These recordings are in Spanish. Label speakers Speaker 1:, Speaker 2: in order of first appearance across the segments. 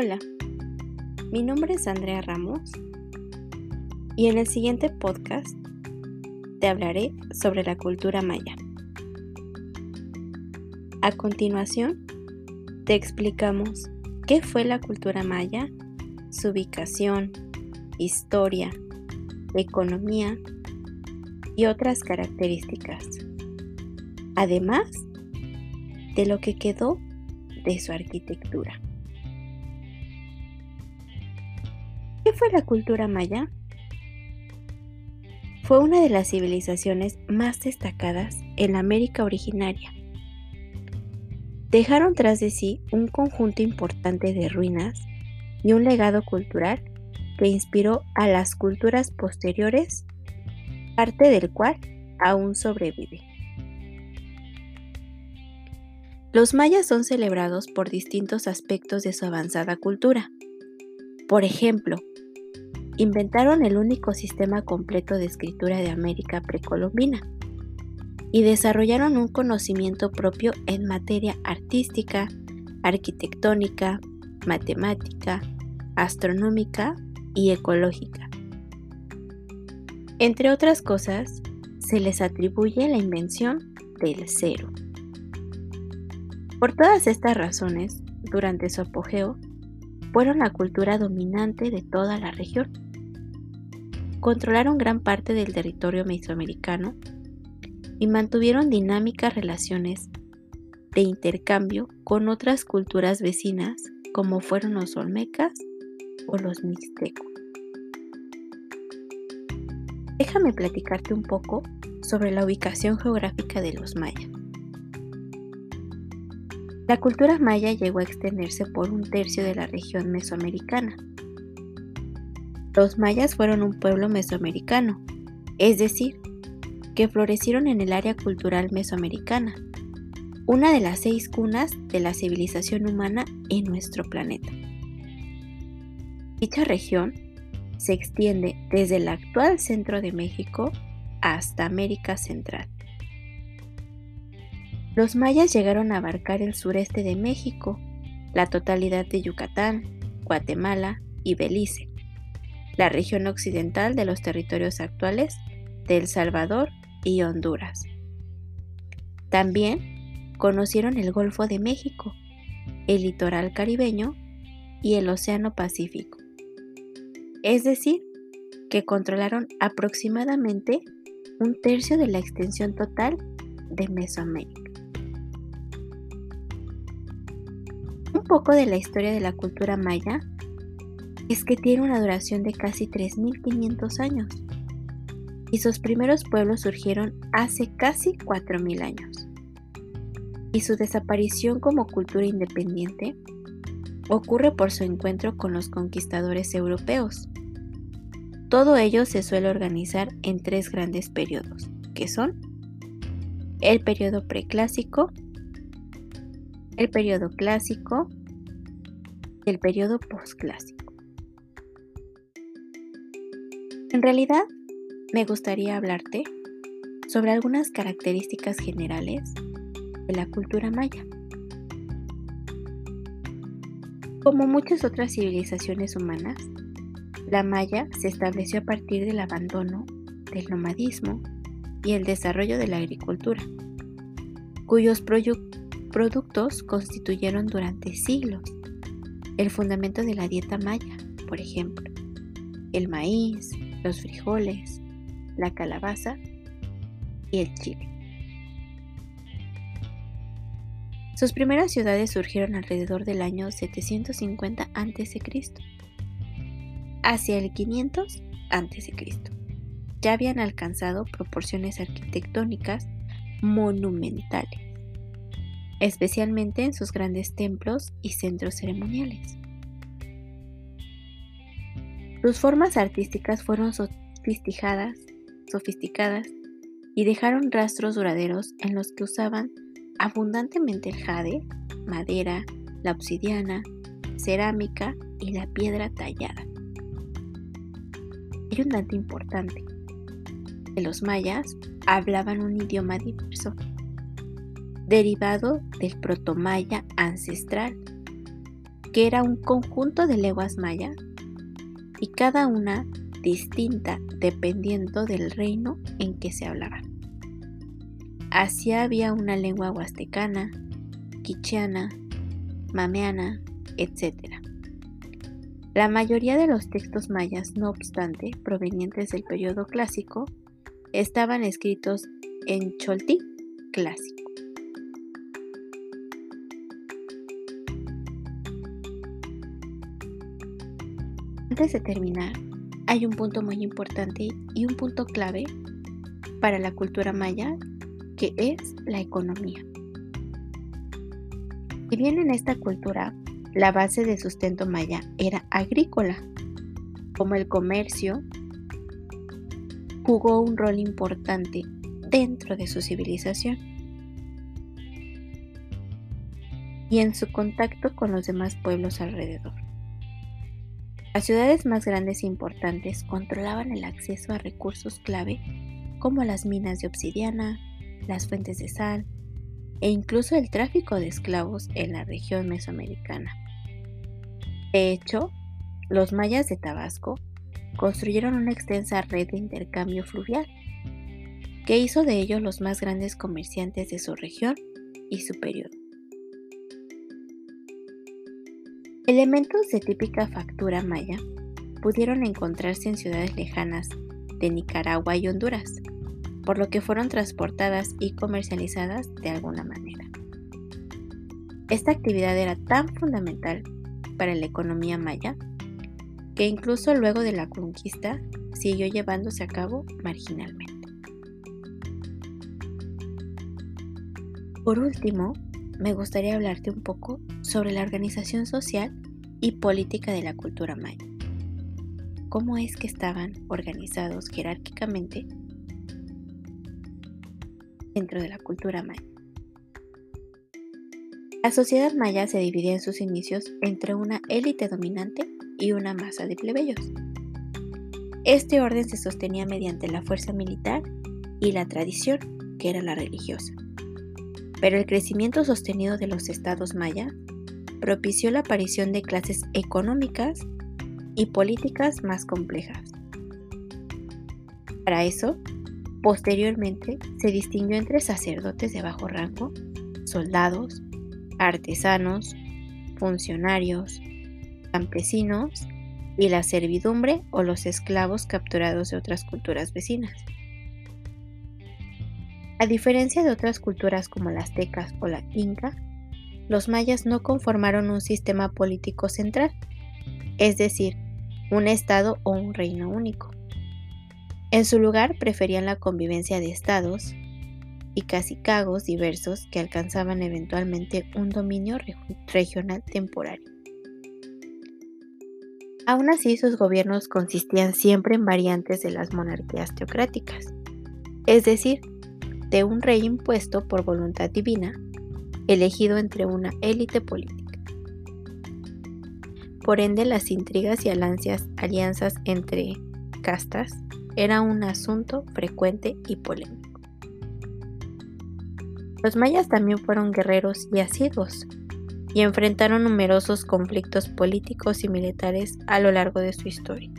Speaker 1: Hola, mi nombre es Andrea Ramos y en el siguiente podcast te hablaré sobre la cultura maya. A continuación, te explicamos qué fue la cultura maya, su ubicación, historia, economía y otras características, además de lo que quedó de su arquitectura. ¿Qué fue la cultura maya? Fue una de las civilizaciones más destacadas en la América originaria. Dejaron tras de sí un conjunto importante de ruinas y un legado cultural que inspiró a las culturas posteriores, parte del cual aún sobrevive. Los mayas son celebrados por distintos aspectos de su avanzada cultura. Por ejemplo, inventaron el único sistema completo de escritura de América precolombina y desarrollaron un conocimiento propio en materia artística, arquitectónica, matemática, astronómica y ecológica. Entre otras cosas, se les atribuye la invención del cero. Por todas estas razones, durante su apogeo, fueron la cultura dominante de toda la región controlaron gran parte del territorio mesoamericano y mantuvieron dinámicas relaciones de intercambio con otras culturas vecinas como fueron los olmecas o los mixtecos. Déjame platicarte un poco sobre la ubicación geográfica de los mayas. La cultura maya llegó a extenderse por un tercio de la región mesoamericana, los mayas fueron un pueblo mesoamericano, es decir, que florecieron en el área cultural mesoamericana, una de las seis cunas de la civilización humana en nuestro planeta. Dicha región se extiende desde el actual centro de México hasta América Central. Los mayas llegaron a abarcar el sureste de México, la totalidad de Yucatán, Guatemala y Belice, la región occidental de los territorios actuales de El Salvador y Honduras. También conocieron el Golfo de México, el litoral caribeño y el Océano Pacífico. Es decir, que controlaron aproximadamente un tercio de la extensión total de Mesoamérica. Un poco de la historia de la cultura maya es que tiene una duración de casi 3.500 años y sus primeros pueblos surgieron hace casi 4.000 años. Y su desaparición como cultura independiente ocurre por su encuentro con los conquistadores europeos. Todo ello se suele organizar en tres grandes periodos, que son el periodo preclásico, el periodo clásico y el periodo postclásico. En realidad, me gustaría hablarte sobre algunas características generales de la cultura maya. Como muchas otras civilizaciones humanas, la maya se estableció a partir del abandono del nomadismo y el desarrollo de la agricultura, cuyos productos constituyeron durante siglos el fundamento de la dieta maya, por ejemplo, el maíz, los frijoles, la calabaza y el chile. Sus primeras ciudades surgieron alrededor del año 750 a.C. Hacia el 500 a.C. ya habían alcanzado proporciones arquitectónicas monumentales, especialmente en sus grandes templos y centros ceremoniales. Sus formas artísticas fueron sofisticadas, sofisticadas y dejaron rastros duraderos en los que usaban abundantemente el jade, madera, la obsidiana, cerámica y la piedra tallada. Hay un dato importante, que los mayas hablaban un idioma diverso, derivado del protomaya ancestral, que era un conjunto de lenguas mayas y cada una distinta dependiendo del reino en que se hablaba. Así había una lengua huastecana, quicheana, mameana, etc. La mayoría de los textos mayas, no obstante, provenientes del periodo clásico, estaban escritos en cholti clásico. Antes de terminar, hay un punto muy importante y un punto clave para la cultura maya, que es la economía. Si bien en esta cultura la base de sustento maya era agrícola, como el comercio, jugó un rol importante dentro de su civilización y en su contacto con los demás pueblos alrededor. Las ciudades más grandes e importantes controlaban el acceso a recursos clave como las minas de obsidiana, las fuentes de sal e incluso el tráfico de esclavos en la región mesoamericana. De hecho, los mayas de Tabasco construyeron una extensa red de intercambio fluvial que hizo de ellos los más grandes comerciantes de su región y su Elementos de típica factura maya pudieron encontrarse en ciudades lejanas de Nicaragua y Honduras, por lo que fueron transportadas y comercializadas de alguna manera. Esta actividad era tan fundamental para la economía maya que incluso luego de la conquista siguió llevándose a cabo marginalmente. Por último, me gustaría hablarte un poco sobre la organización social y política de la cultura maya. ¿Cómo es que estaban organizados jerárquicamente dentro de la cultura maya? La sociedad maya se dividía en sus inicios entre una élite dominante y una masa de plebeyos. Este orden se sostenía mediante la fuerza militar y la tradición, que era la religiosa pero el crecimiento sostenido de los estados maya propició la aparición de clases económicas y políticas más complejas. Para eso, posteriormente se distinguió entre sacerdotes de bajo rango, soldados, artesanos, funcionarios, campesinos y la servidumbre o los esclavos capturados de otras culturas vecinas. A diferencia de otras culturas como las aztecas o la inca, los mayas no conformaron un sistema político central, es decir, un estado o un reino único. En su lugar preferían la convivencia de estados y cacicagos diversos que alcanzaban eventualmente un dominio regional temporario. Aún así, sus gobiernos consistían siempre en variantes de las monarquías teocráticas, es decir, de un rey impuesto por voluntad divina, elegido entre una élite política. Por ende, las intrigas y alianzas entre castas era un asunto frecuente y polémico. Los mayas también fueron guerreros y asiduos y enfrentaron numerosos conflictos políticos y militares a lo largo de su historia.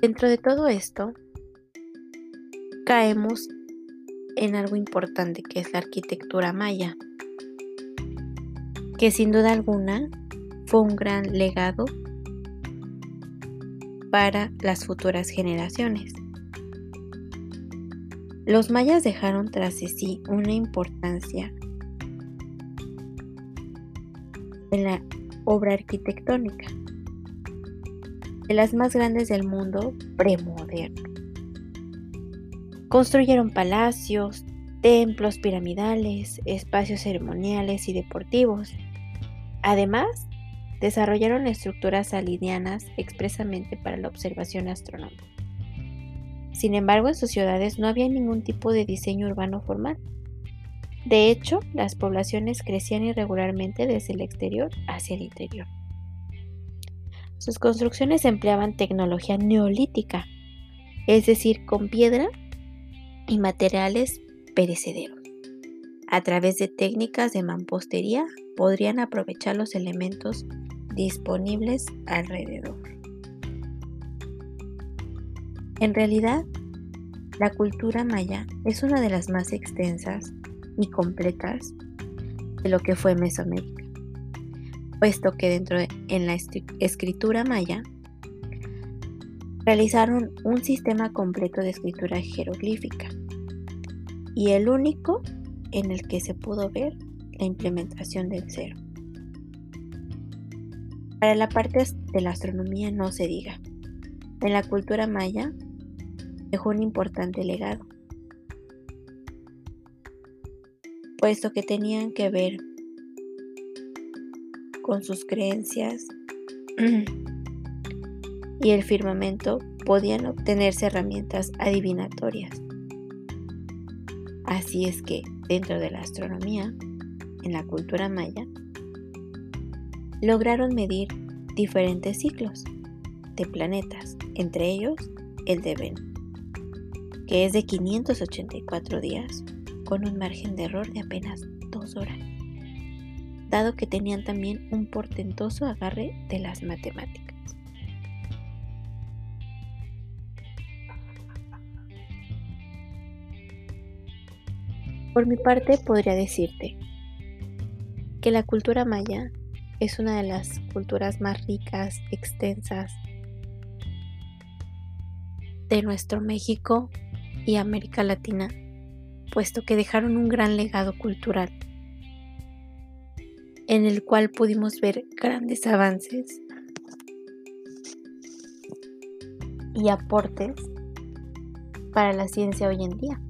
Speaker 1: Dentro de todo esto, caemos en algo importante que es la arquitectura maya, que sin duda alguna fue un gran legado para las futuras generaciones. Los mayas dejaron tras de sí una importancia en la obra arquitectónica de las más grandes del mundo premoderno. Construyeron palacios, templos piramidales, espacios ceremoniales y deportivos. Además, desarrollaron estructuras alineanas expresamente para la observación astronómica. Sin embargo, en sus ciudades no había ningún tipo de diseño urbano formal. De hecho, las poblaciones crecían irregularmente desde el exterior hacia el interior. Sus construcciones empleaban tecnología neolítica, es decir, con piedra y materiales perecederos. A través de técnicas de mampostería podrían aprovechar los elementos disponibles alrededor. En realidad, la cultura maya es una de las más extensas y completas de lo que fue Mesoamérica, puesto que dentro de en la escritura maya realizaron un sistema completo de escritura jeroglífica y el único en el que se pudo ver la implementación del cero. Para la parte de la astronomía no se diga. En la cultura maya dejó un importante legado, puesto que tenían que ver con sus creencias. Y el firmamento podían obtenerse herramientas adivinatorias. Así es que dentro de la astronomía, en la cultura maya, lograron medir diferentes ciclos de planetas, entre ellos el de Venus que es de 584 días, con un margen de error de apenas 2 horas, dado que tenían también un portentoso agarre de las matemáticas. Por mi parte podría decirte que la cultura maya es una de las culturas más ricas, extensas de nuestro México y América Latina, puesto que dejaron un gran legado cultural, en el cual pudimos ver grandes avances y aportes para la ciencia hoy en día.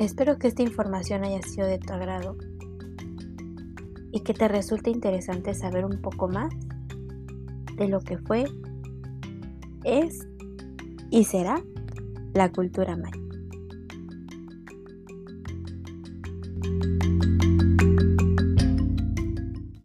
Speaker 1: Espero que esta información haya sido de tu agrado y que te resulte interesante saber un poco más de lo que fue, es y será la cultura maya.